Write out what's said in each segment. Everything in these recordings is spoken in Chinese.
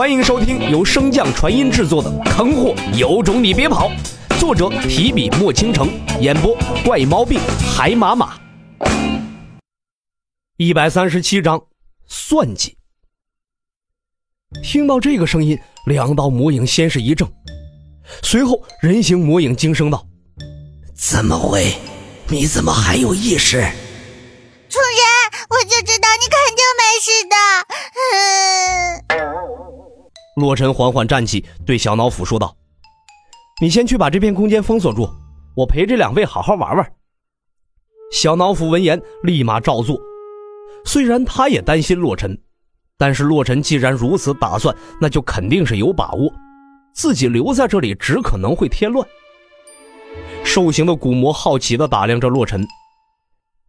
欢迎收听由升降传音制作的《坑货有种你别跑》，作者提笔墨倾城，演播怪毛病海马马。一百三十七章，算计。听到这个声音，两道魔影先是一怔，随后人形魔影惊声道：“怎么会？你怎么还有意识？”主人，我就知道你肯定没事的。嗯。洛尘缓缓站起，对小脑斧说道：“你先去把这片空间封锁住，我陪这两位好好玩玩。”小脑斧闻言立马照做。虽然他也担心洛尘，但是洛尘既然如此打算，那就肯定是有把握。自己留在这里只可能会添乱。兽形的古魔好奇地打量着洛尘。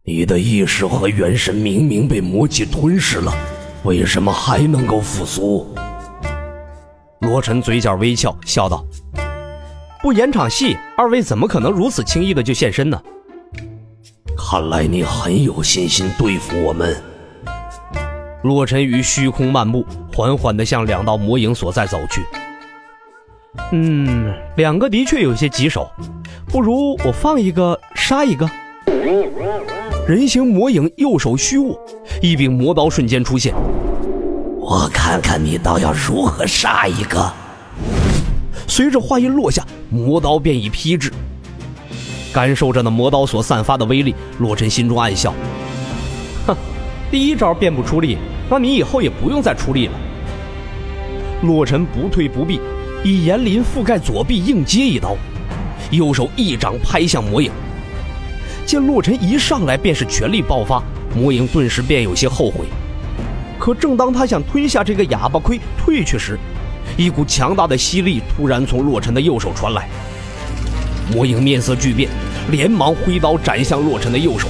你的意识和元神明明被魔气吞噬了，为什么还能够复苏？罗晨嘴角微翘，笑道：“不演场戏，二位怎么可能如此轻易的就现身呢？”看来你很有信心对付我们。洛尘于虚空漫步，缓缓地向两道魔影所在走去。嗯，两个的确有些棘手，不如我放一个杀一个。人形魔影右手虚握，一柄魔刀瞬间出现。我看看你倒要如何杀一个。随着话音落下，魔刀便已劈至。感受着那魔刀所散发的威力，洛尘心中暗笑：哼，第一招便不出力，那你以后也不用再出力了。洛尘不退不避，以炎鳞覆盖左臂，硬接一刀，右手一掌拍向魔影。见洛尘一上来便是全力爆发，魔影顿时便有些后悔。可正当他想吞下这个哑巴亏退去时，一股强大的吸力突然从洛尘的右手传来。魔影面色巨变，连忙挥刀斩向洛尘的右手。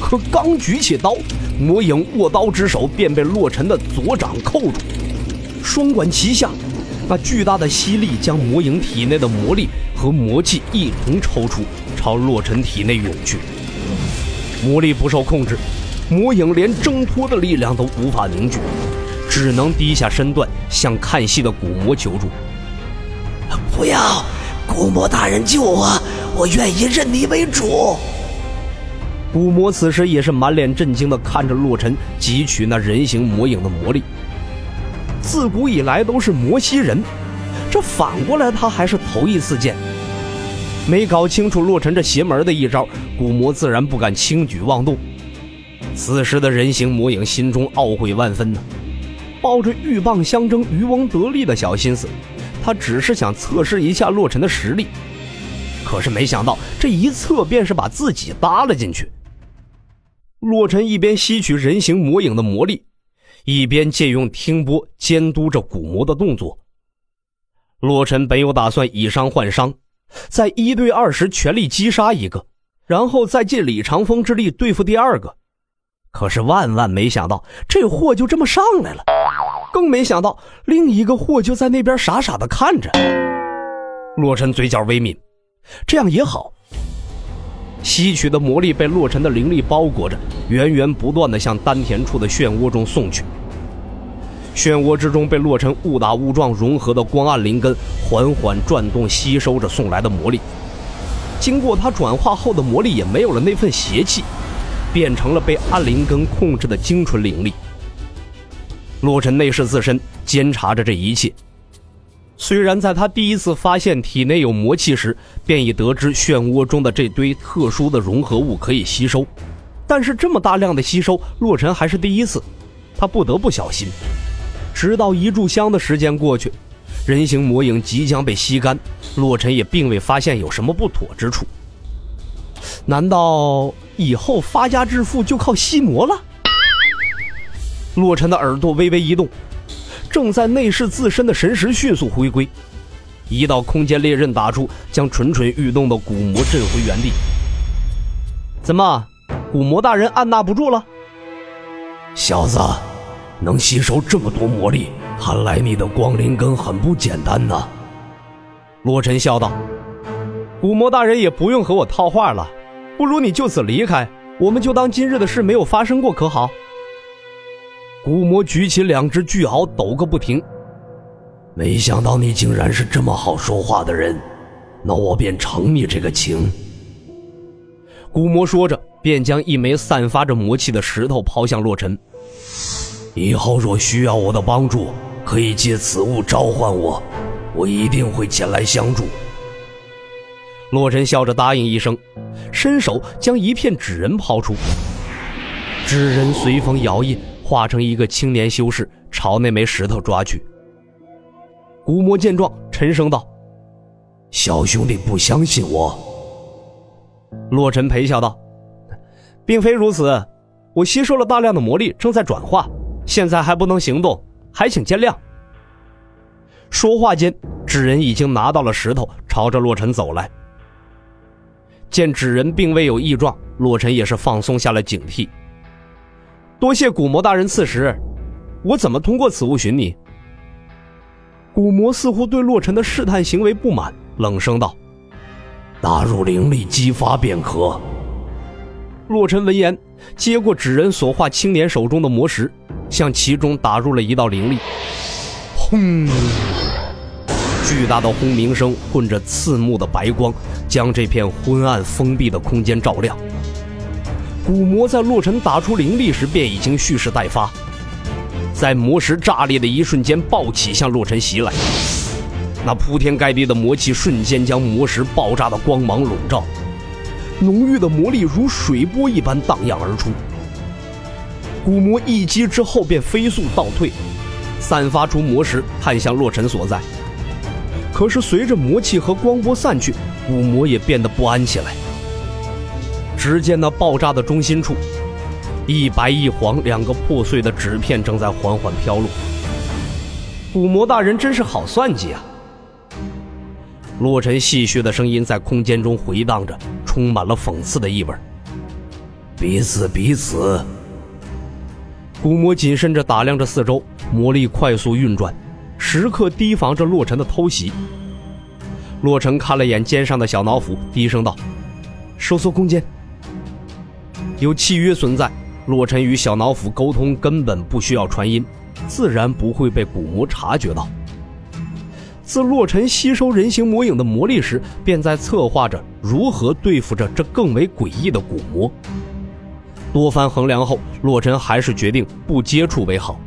可刚举起刀，魔影握刀之手便被洛尘的左掌扣住。双管齐下，那巨大的吸力将魔影体内的魔力和魔气一同抽出。朝洛尘体内涌去，魔力不受控制，魔影连挣脱的力量都无法凝聚，只能低下身段向看戏的古魔求助。不要，古魔大人救我，我愿意认你为主。古魔此时也是满脸震惊的看着洛尘汲取那人形魔影的魔力。自古以来都是魔吸人，这反过来他还是头一次见。没搞清楚洛尘这邪门的一招，古魔自然不敢轻举妄动。此时的人形魔影心中懊悔万分呢，抱着鹬蚌相争、渔翁得利的小心思，他只是想测试一下洛尘的实力。可是没想到这一测便是把自己搭了进去。洛尘一边吸取人形魔影的魔力，一边借用听波监督着古魔的动作。洛尘本有打算以伤换伤。在一对二时全力击杀一个，然后再借李长风之力对付第二个。可是万万没想到，这货就这么上来了。更没想到，另一个货就在那边傻傻的看着。洛尘嘴角微抿，这样也好。吸取的魔力被洛尘的灵力包裹着，源源不断的向丹田处的漩涡中送去。漩涡之中被洛尘误打误撞融合的光暗灵根缓缓转动，吸收着送来的魔力。经过他转化后的魔力也没有了那份邪气，变成了被暗灵根控制的精纯灵力。洛尘内视自身，监察着这一切。虽然在他第一次发现体内有魔气时，便已得知漩涡中的这堆特殊的融合物可以吸收，但是这么大量的吸收，洛尘还是第一次，他不得不小心。直到一炷香的时间过去，人形魔影即将被吸干，洛尘也并未发现有什么不妥之处。难道以后发家致富就靠吸魔了？洛尘的耳朵微微一动，正在内视自身的神识迅速回归，一道空间裂刃打出，将蠢蠢欲动的古魔震回原地。怎么，古魔大人按捺不住了？小子！能吸收这么多魔力，看来你的光灵根很不简单呐。洛尘笑道：“古魔大人也不用和我套话了，不如你就此离开，我们就当今日的事没有发生过，可好？”古魔举起两只巨鳌，抖个不停，没想到你竟然是这么好说话的人，那我便承你这个情。古魔说着，便将一枚散发着魔气的石头抛向洛尘。以后若需要我的帮助，可以借此物召唤我，我一定会前来相助。洛尘笑着答应一声，伸手将一片纸人抛出，纸人随风摇曳，化成一个青年修士，朝那枚石头抓去。古魔见状，沉声道：“小兄弟不相信我。”洛尘陪笑道：“并非如此，我吸收了大量的魔力，正在转化，现在还不能行动，还请见谅。”说话间，纸人已经拿到了石头，朝着洛尘走来。见纸人并未有异状，洛尘也是放松下了警惕。多谢古魔大人赐食，我怎么通过此物寻你？古魔似乎对洛尘的试探行为不满，冷声道。打入灵力激发便可。洛尘闻言，接过纸人所画青年手中的魔石，向其中打入了一道灵力。轰！巨大的轰鸣声混着刺目的白光，将这片昏暗封闭的空间照亮。古魔在洛尘打出灵力时便已经蓄势待发，在魔石炸裂的一瞬间暴起，向洛尘袭来。那铺天盖地的魔气瞬间将魔石爆炸的光芒笼罩，浓郁的魔力如水波一般荡漾而出。古魔一击之后便飞速倒退，散发出魔石，探向洛尘所在。可是随着魔气和光波散去，古魔也变得不安起来。只见那爆炸的中心处，一白一黄两个破碎的纸片正在缓缓飘落。古魔大人真是好算计啊！洛尘戏谑的声音在空间中回荡着，充满了讽刺的意味。彼此彼此。古魔谨慎着打量着四周，魔力快速运转，时刻提防着洛尘的偷袭。洛尘看了眼肩上的小脑斧，低声道：“收缩空间。”有契约存在，洛尘与小脑斧沟通根本不需要传音，自然不会被古魔察觉到。自洛尘吸收人形魔影的魔力时，便在策划着如何对付着这更为诡异的古魔。多番衡量后，洛尘还是决定不接触为好。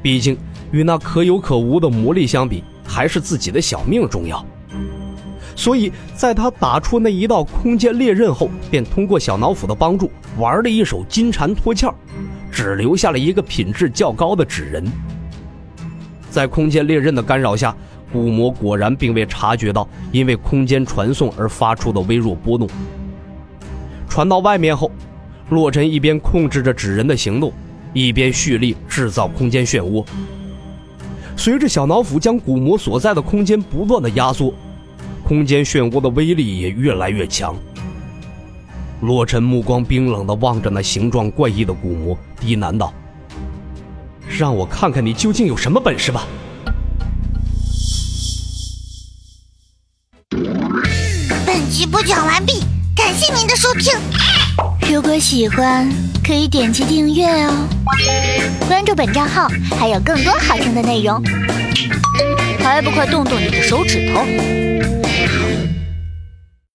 毕竟，与那可有可无的魔力相比，还是自己的小命重要。所以，在他打出那一道空间裂刃后，便通过小脑斧的帮助，玩了一手金蝉脱壳，只留下了一个品质较高的纸人。在空间裂刃的干扰下。古魔果然并未察觉到，因为空间传送而发出的微弱波动。传到外面后，洛尘一边控制着纸人的行动，一边蓄力制造空间漩涡。随着小脑斧将古魔所在的空间不断的压缩，空间漩涡的威力也越来越强。洛尘目光冰冷地望着那形状怪异的古魔，低喃道：“让我看看你究竟有什么本事吧。”本集播讲完毕，感谢您的收听。如果喜欢，可以点击订阅哦，关注本账号还有更多好听的内容。还不快动动你的手指头！